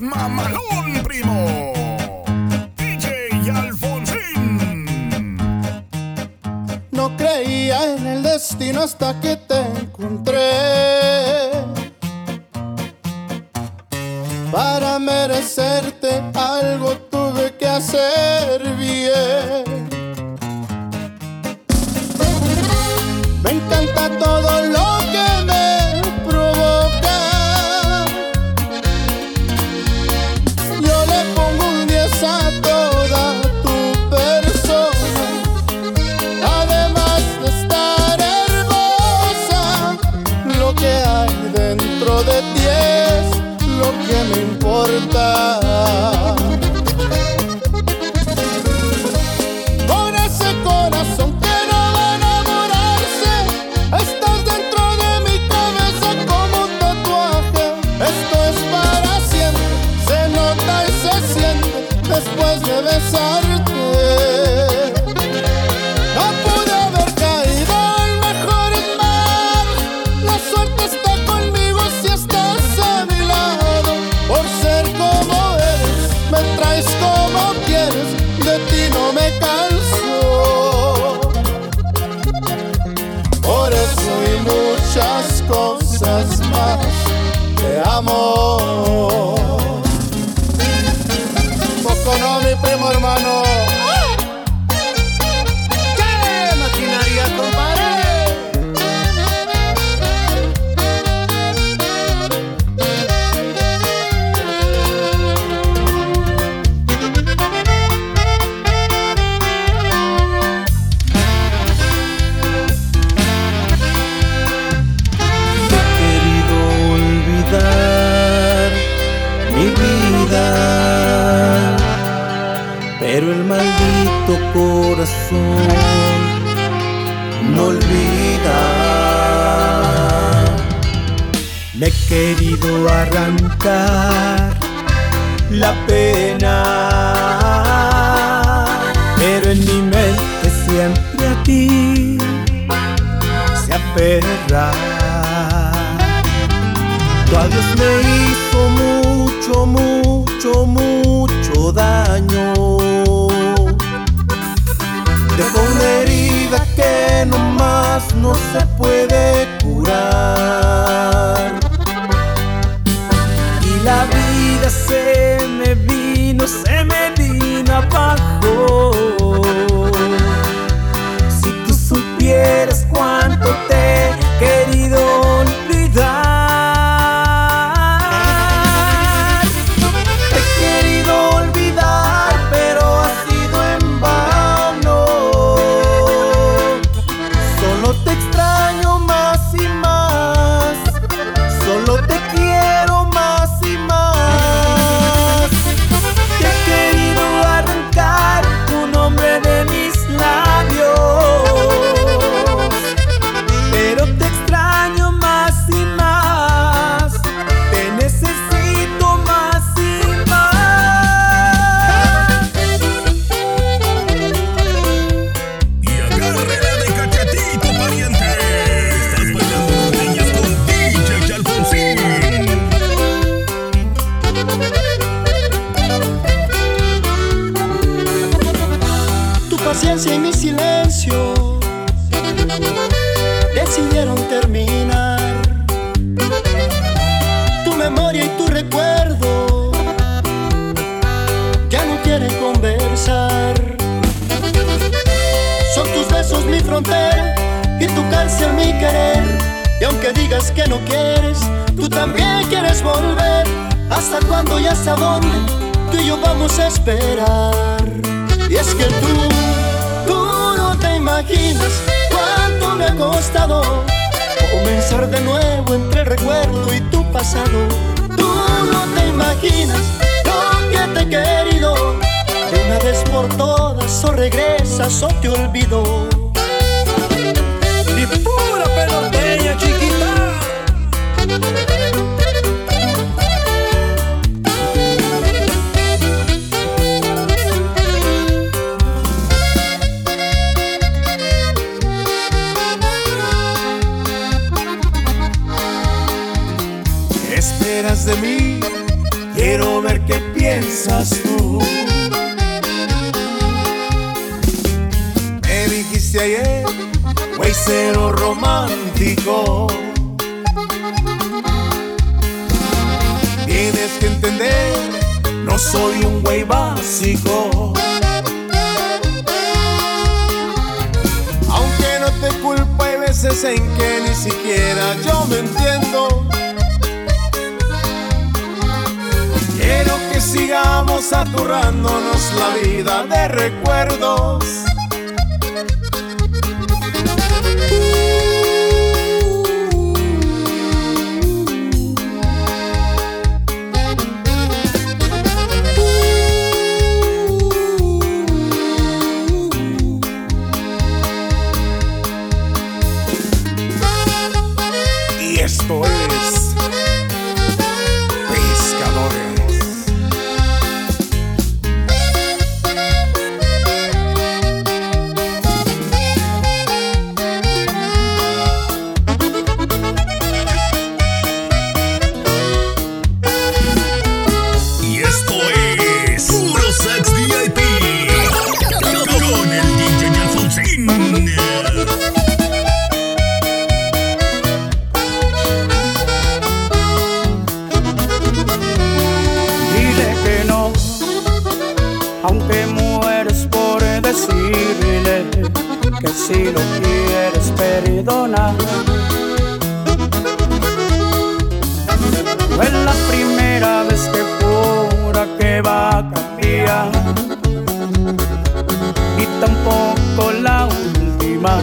mamalón, primo. DJ Alfonsín. No creía en el destino hasta que te encontré. Para merecerte algo tuve que hacer bien. Me encanta todo lo querido arrancar la pena, pero en mi mente siempre a ti se aferra. Tu adiós me hizo mucho, mucho, mucho daño. Dejó una herida que no más no se puede curar. Vida paciencia y mi silencio decidieron terminar. Tu memoria y tu recuerdo ya no quieren conversar. Son tus besos mi frontera y tu cárcel mi querer. Y aunque digas que no quieres, tú también quieres volver. ¿Hasta cuándo y hasta dónde tú y yo vamos a esperar? Y es que tú, imaginas cuánto me ha costado comenzar de nuevo entre el recuerdo y tu pasado. Tú no te imaginas lo que te he querido. De una vez por todas, o regresas o te olvido. Dijiste ayer, güey, cero romántico. Tienes que entender, no soy un güey básico. Aunque no te culpo, hay veces en que ni siquiera yo me entiendo. Quiero que sigamos aturrándonos la vida de recuerdos. Si lo quieres perdonar. No es la primera vez que jura que va a cambiar y tampoco la última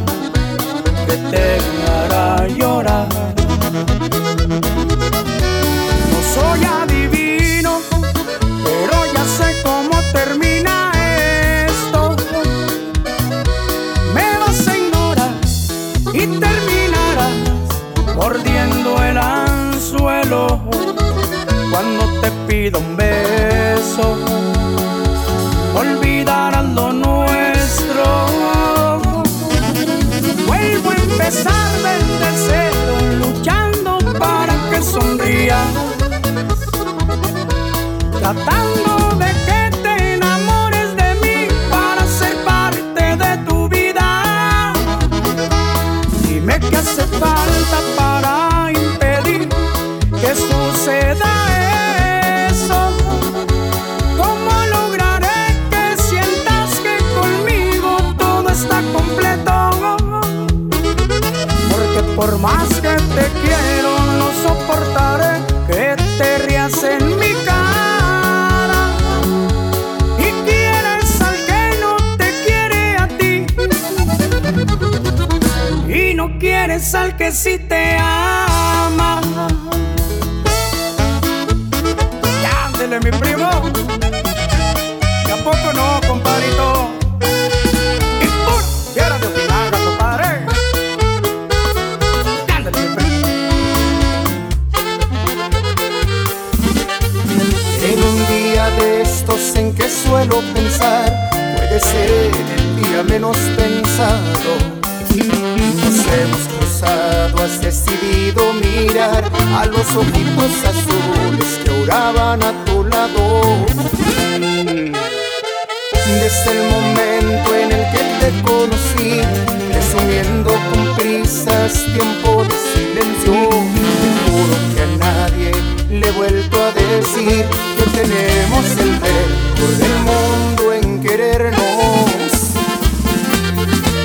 decir que tenemos el récord del mundo en querernos.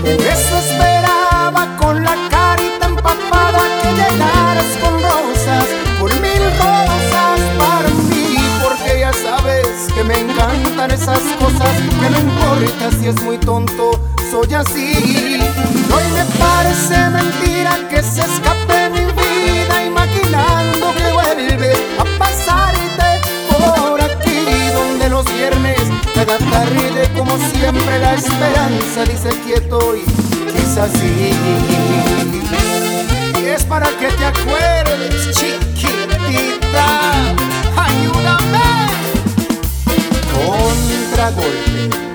Por eso esperaba con la carita empapada que llegaras con rosas, con mil rosas para mí, porque ya sabes que me encantan esas cosas, que no importa si es muy tonto, soy así. Hoy me parece mentira que se escape mi vida imaginando vuelve a pasarte por aquí donde los viernes cada tarde como siempre la esperanza dice quieto y quizás sí y es para que te acuerdes chiquitita ayúdame. Contragolpe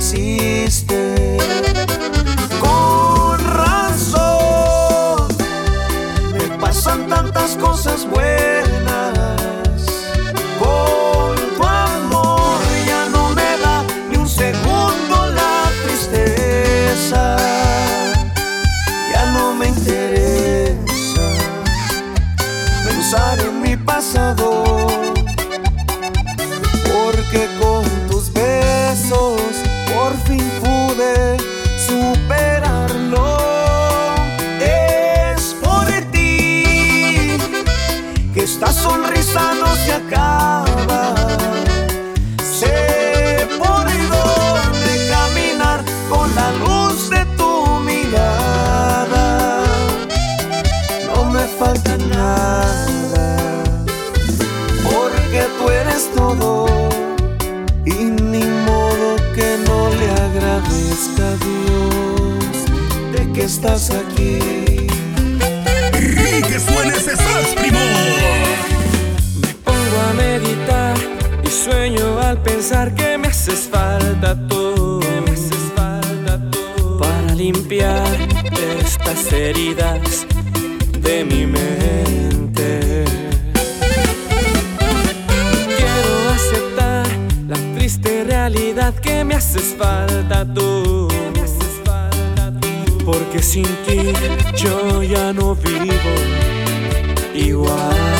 see. que me haces falta tú, para limpiar estas heridas de mi mente. Quiero aceptar la triste realidad que. Me haces falta tú. Porque sin ti yo ya no vivo igual.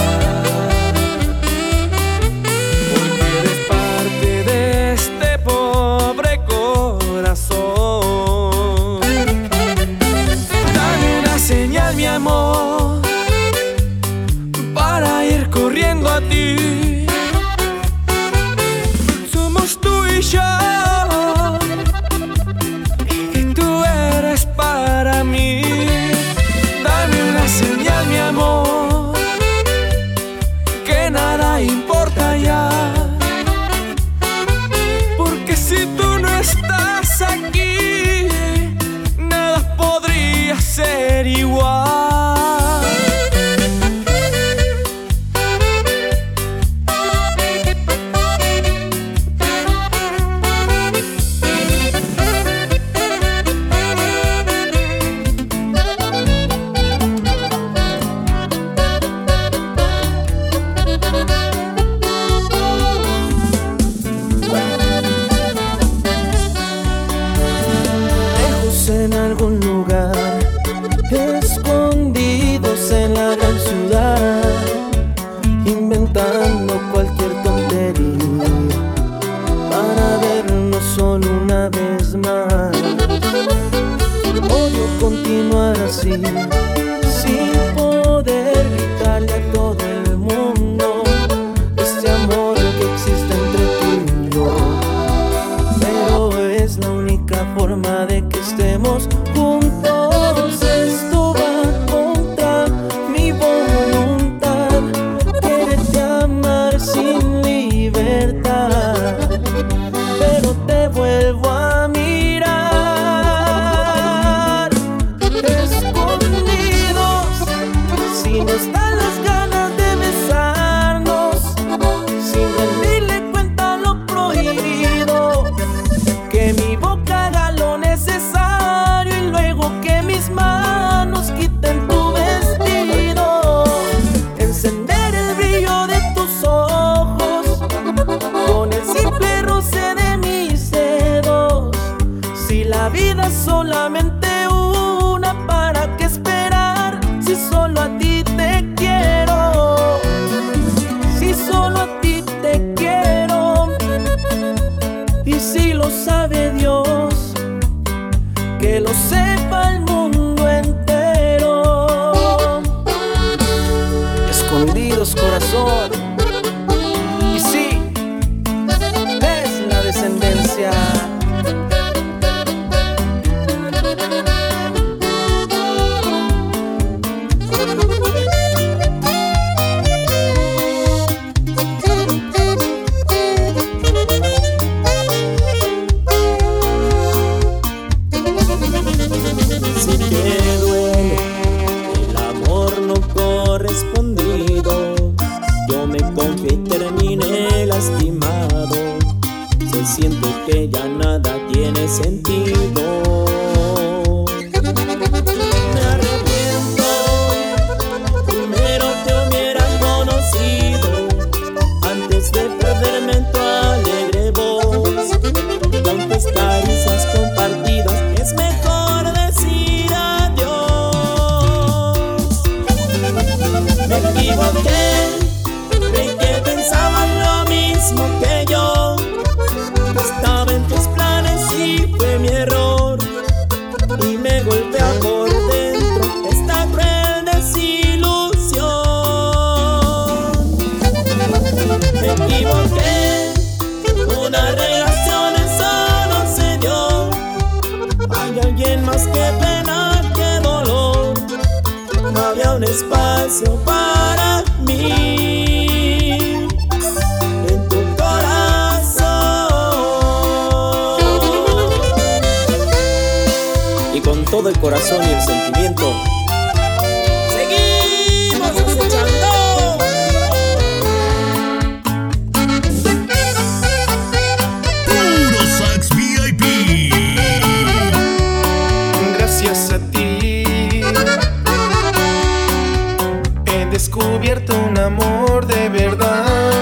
un amor de verdad.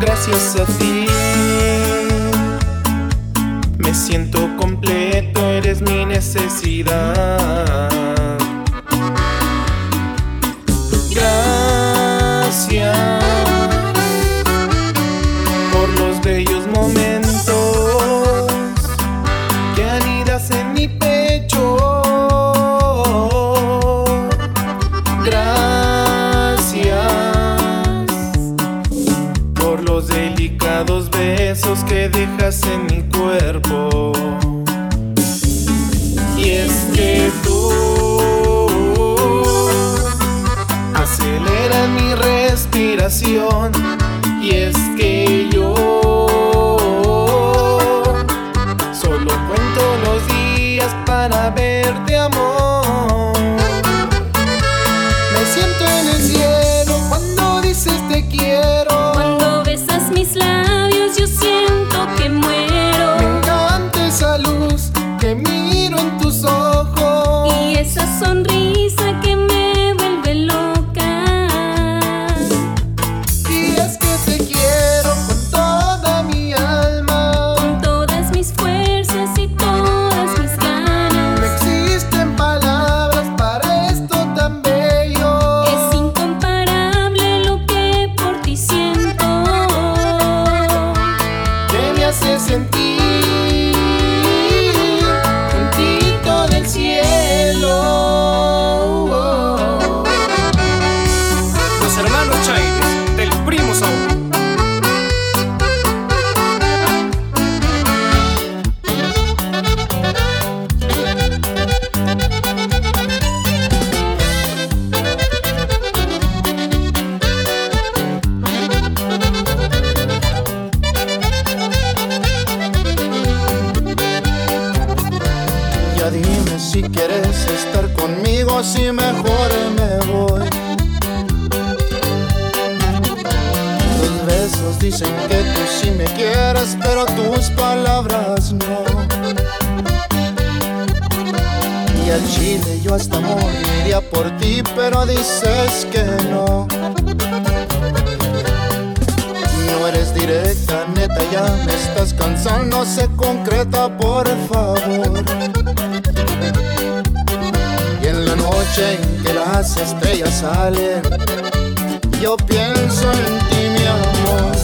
Gracias a ti me siento completo, eres mi necesidad. Cansando, se concreta, por favor. Y en la noche en que las estrellas salen, yo pienso en ti, mi amor.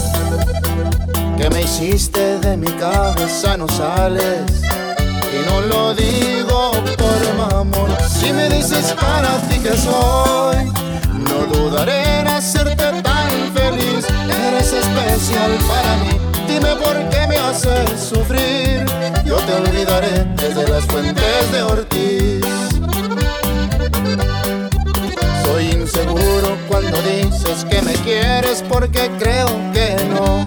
Que me hiciste de mi cabeza, no sales. Y no lo digo por mamón. Si me dices para ti que soy, no dudaré en hacerte tan feliz. Eres especial para mí. Dime por qué me haces sufrir. Yo te olvidaré desde las fuentes de Ortiz. Soy inseguro cuando dices que me quieres porque creo que no.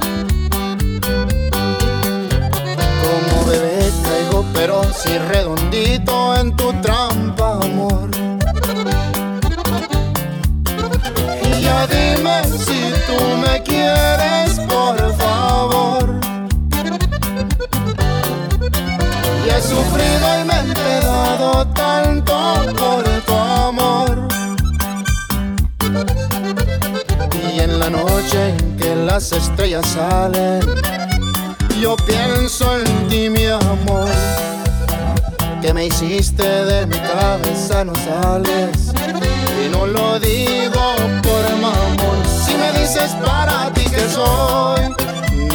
Como bebé caigo pero si redondito en tu trampa, tanto por tu amor. Y en la noche en que las estrellas salen, yo pienso en ti, mi amor. Que me hiciste de mi cabeza, no sales. Y no lo digo por mamón. Si me dices para ti que soy,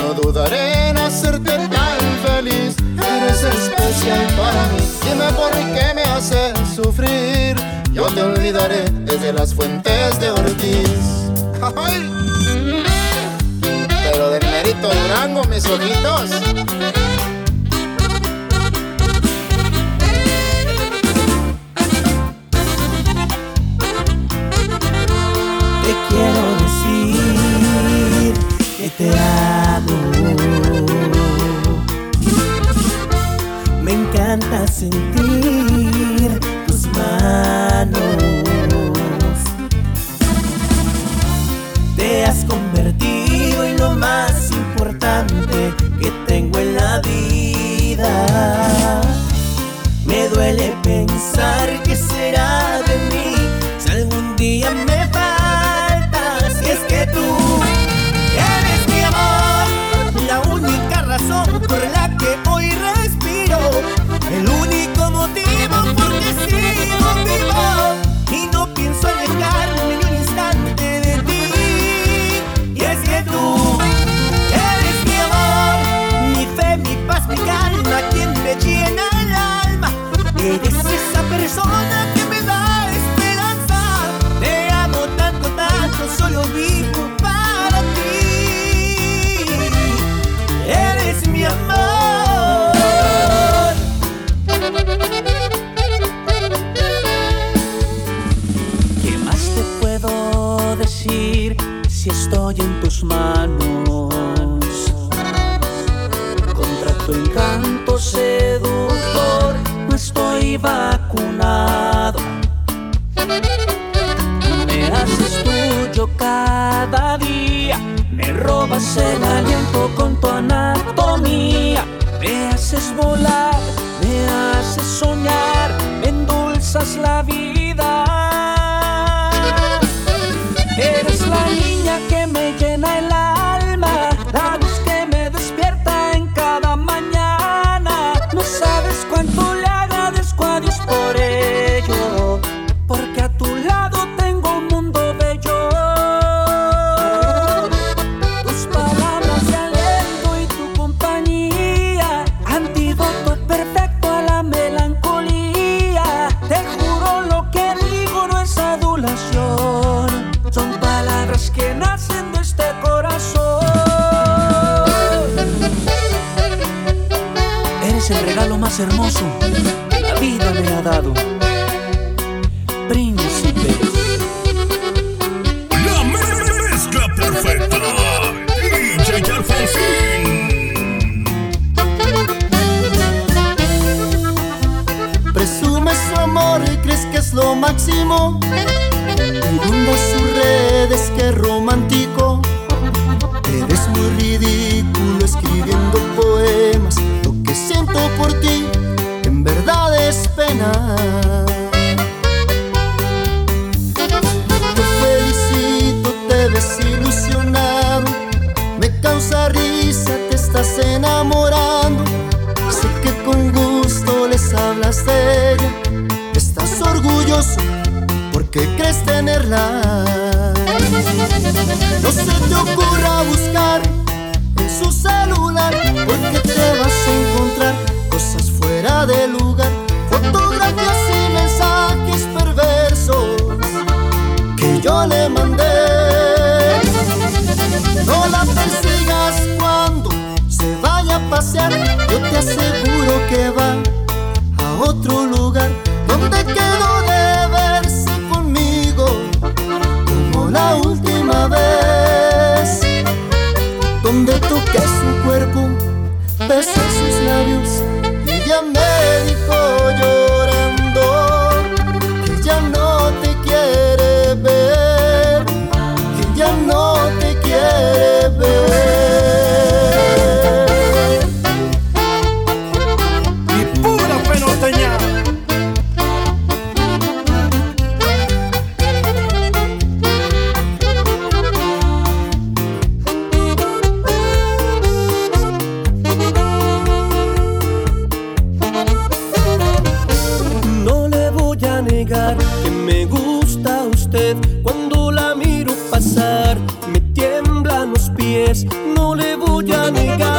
no dudaré en hacerte tan feliz. Eres especial para mí. Dime por qué me haces sufrir. Yo te olvidaré desde las fuentes de Ortiz. Pero del mérito Durango, mis ojitos. Sentir tus manos. Te has convertido en lo más importante que tengo en la vida. Me duele pensar que será de mí si algún día me aseguro que va a otro lugar donde quedó no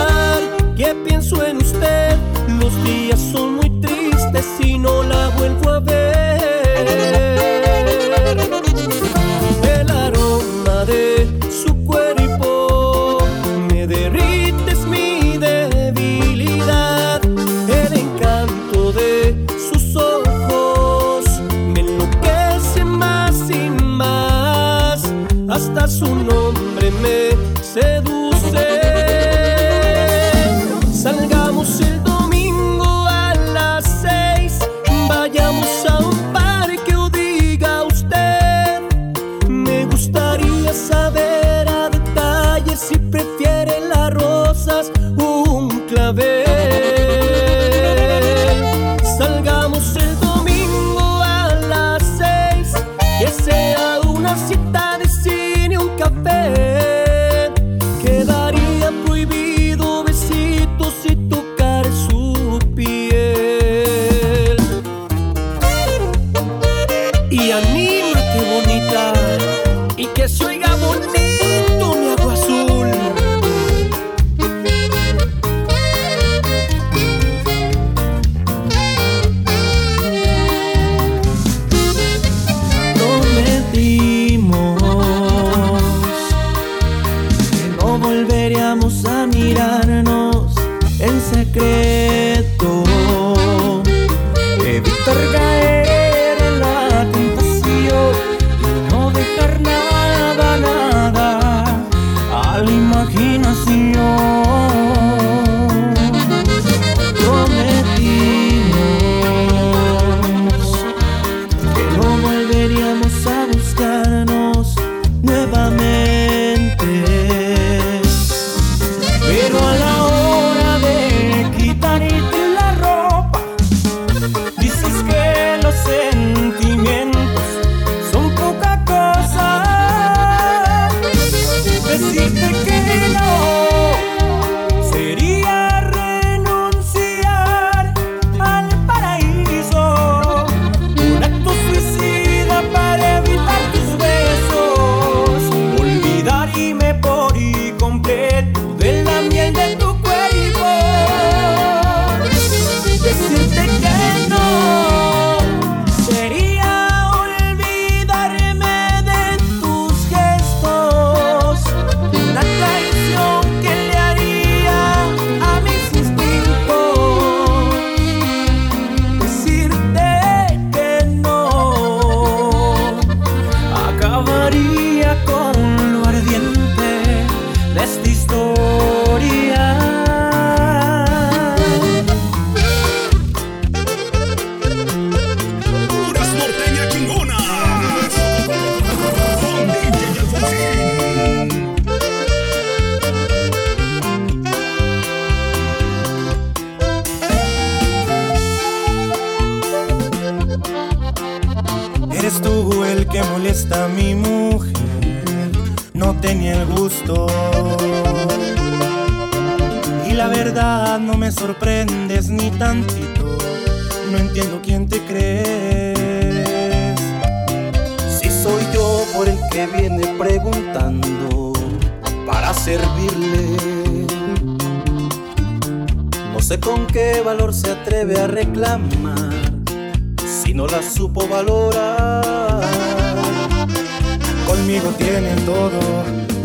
conmigo tiene todo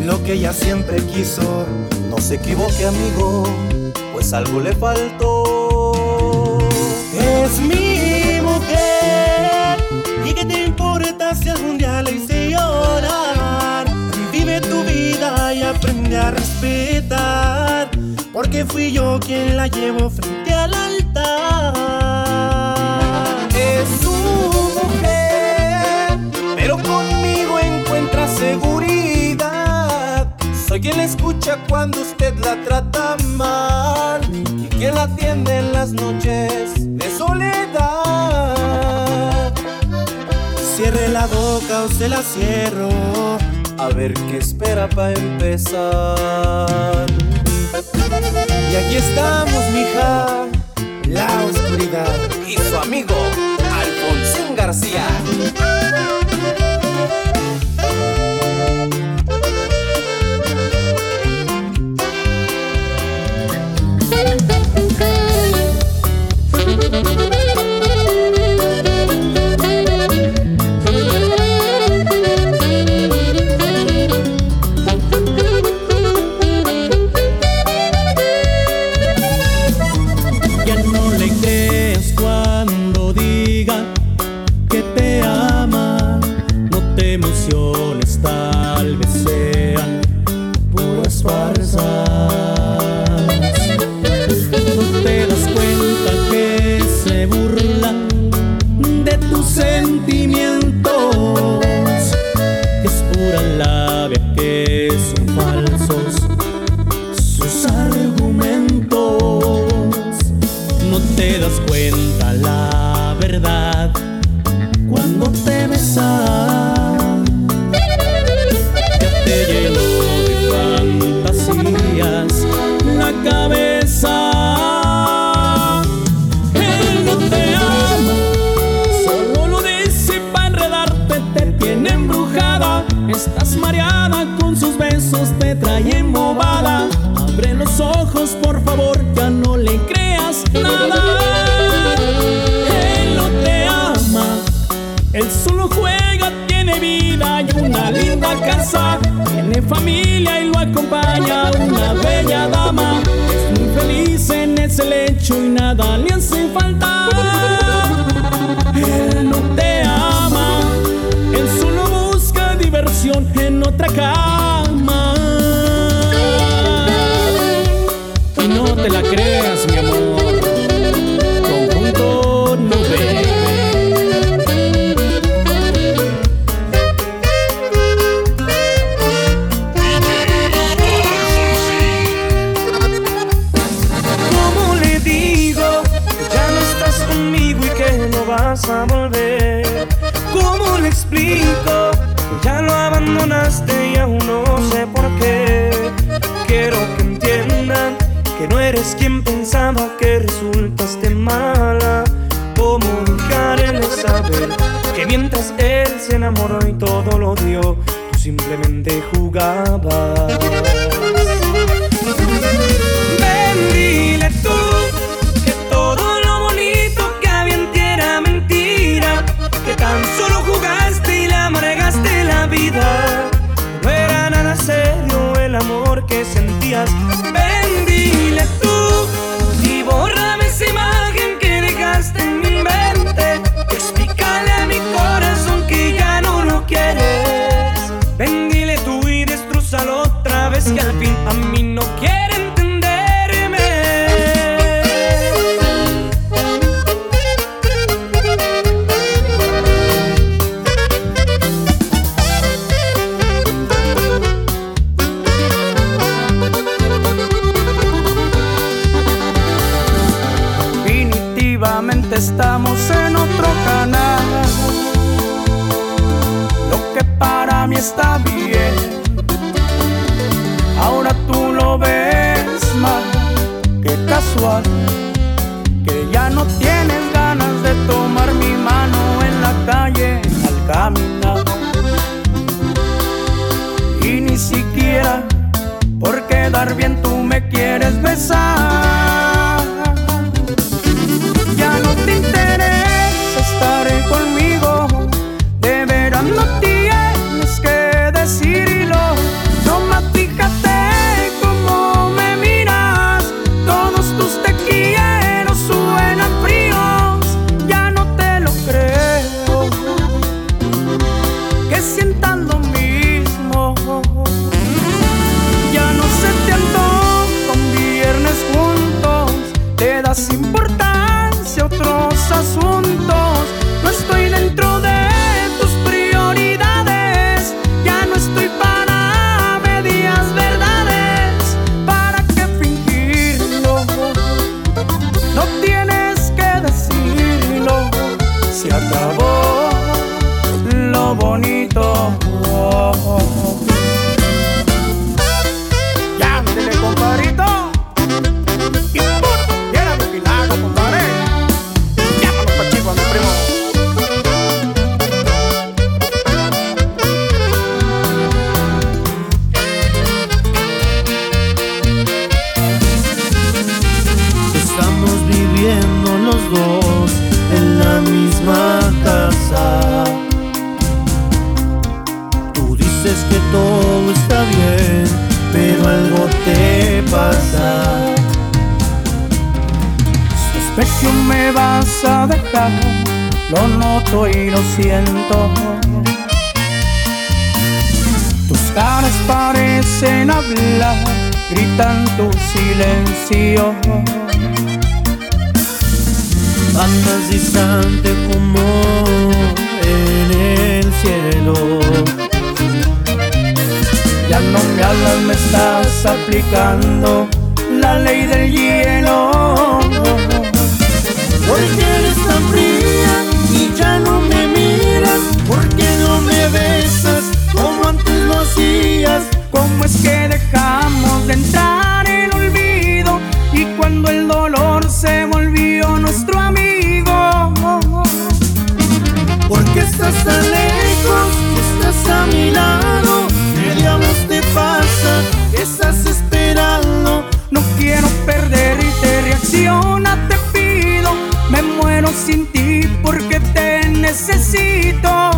lo que ella siempre quiso. No se equivoque amigo, pues algo le faltó. Es mi mujer, y qué te importa si algún día le hice llorar. Vive tu vida y aprende a respetar, porque fui yo quien la llevo frente al altar. seguridad. Soy quien la escucha cuando usted la trata mal y quien la atiende en las noches de soledad. Cierre la boca o se la cierro, a ver qué espera para empezar. Y aquí estamos, mija, la oscuridad y su amigo Alfonsín García. acompaña. Lo noto y lo siento. Tus caras parecen hablar, gritan tu silencio. Andas distante como en el cielo. Ya no me hablas, me estás aplicando la ley del hielo. ¿Por qué eres tan fría hacías? ¿Cómo es que dejamos de entrar en olvido? Y cuando el dolor se volvió nuestro amigo. ¿Por qué estás tan lejos? Estás a mi lado. ¿Qué diablos te pasa? ¿Qué estás esperando? No quiero perderte, reacciona, te pido. Me muero sin ti porque te necesito.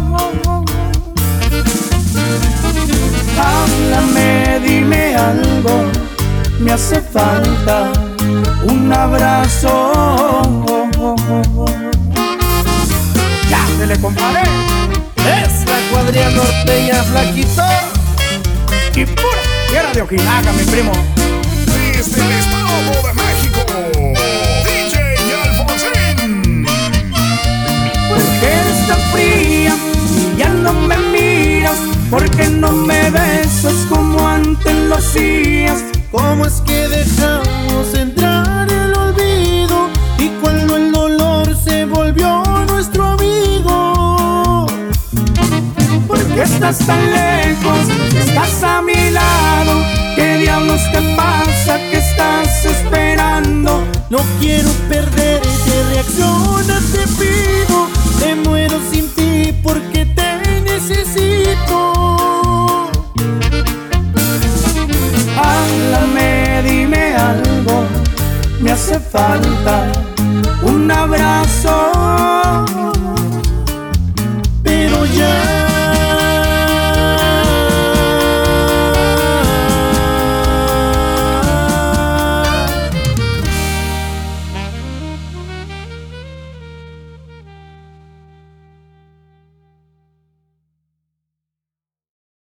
Háblame, dime algo, me hace falta un abrazo. Ya se le comparé, Es la cuadrilla norteña, flaquito. y pura tierra de Ojinaga, mi primo. Desde el Estado de México, DJ Alfonsín. ¿Por qué eres miras? ¿Por qué no me besas como antes lo hacías? ¿Cómo es que dejamos entrar el olvido? Y cuando el dolor se volvió nuestro amigo. ¿Por qué estás tan lejos? Estás a mi lado. ¿Qué diablos te pasa? ¿Qué estás esperando? No quiero perderte, reacción hace falta. Un abrazo.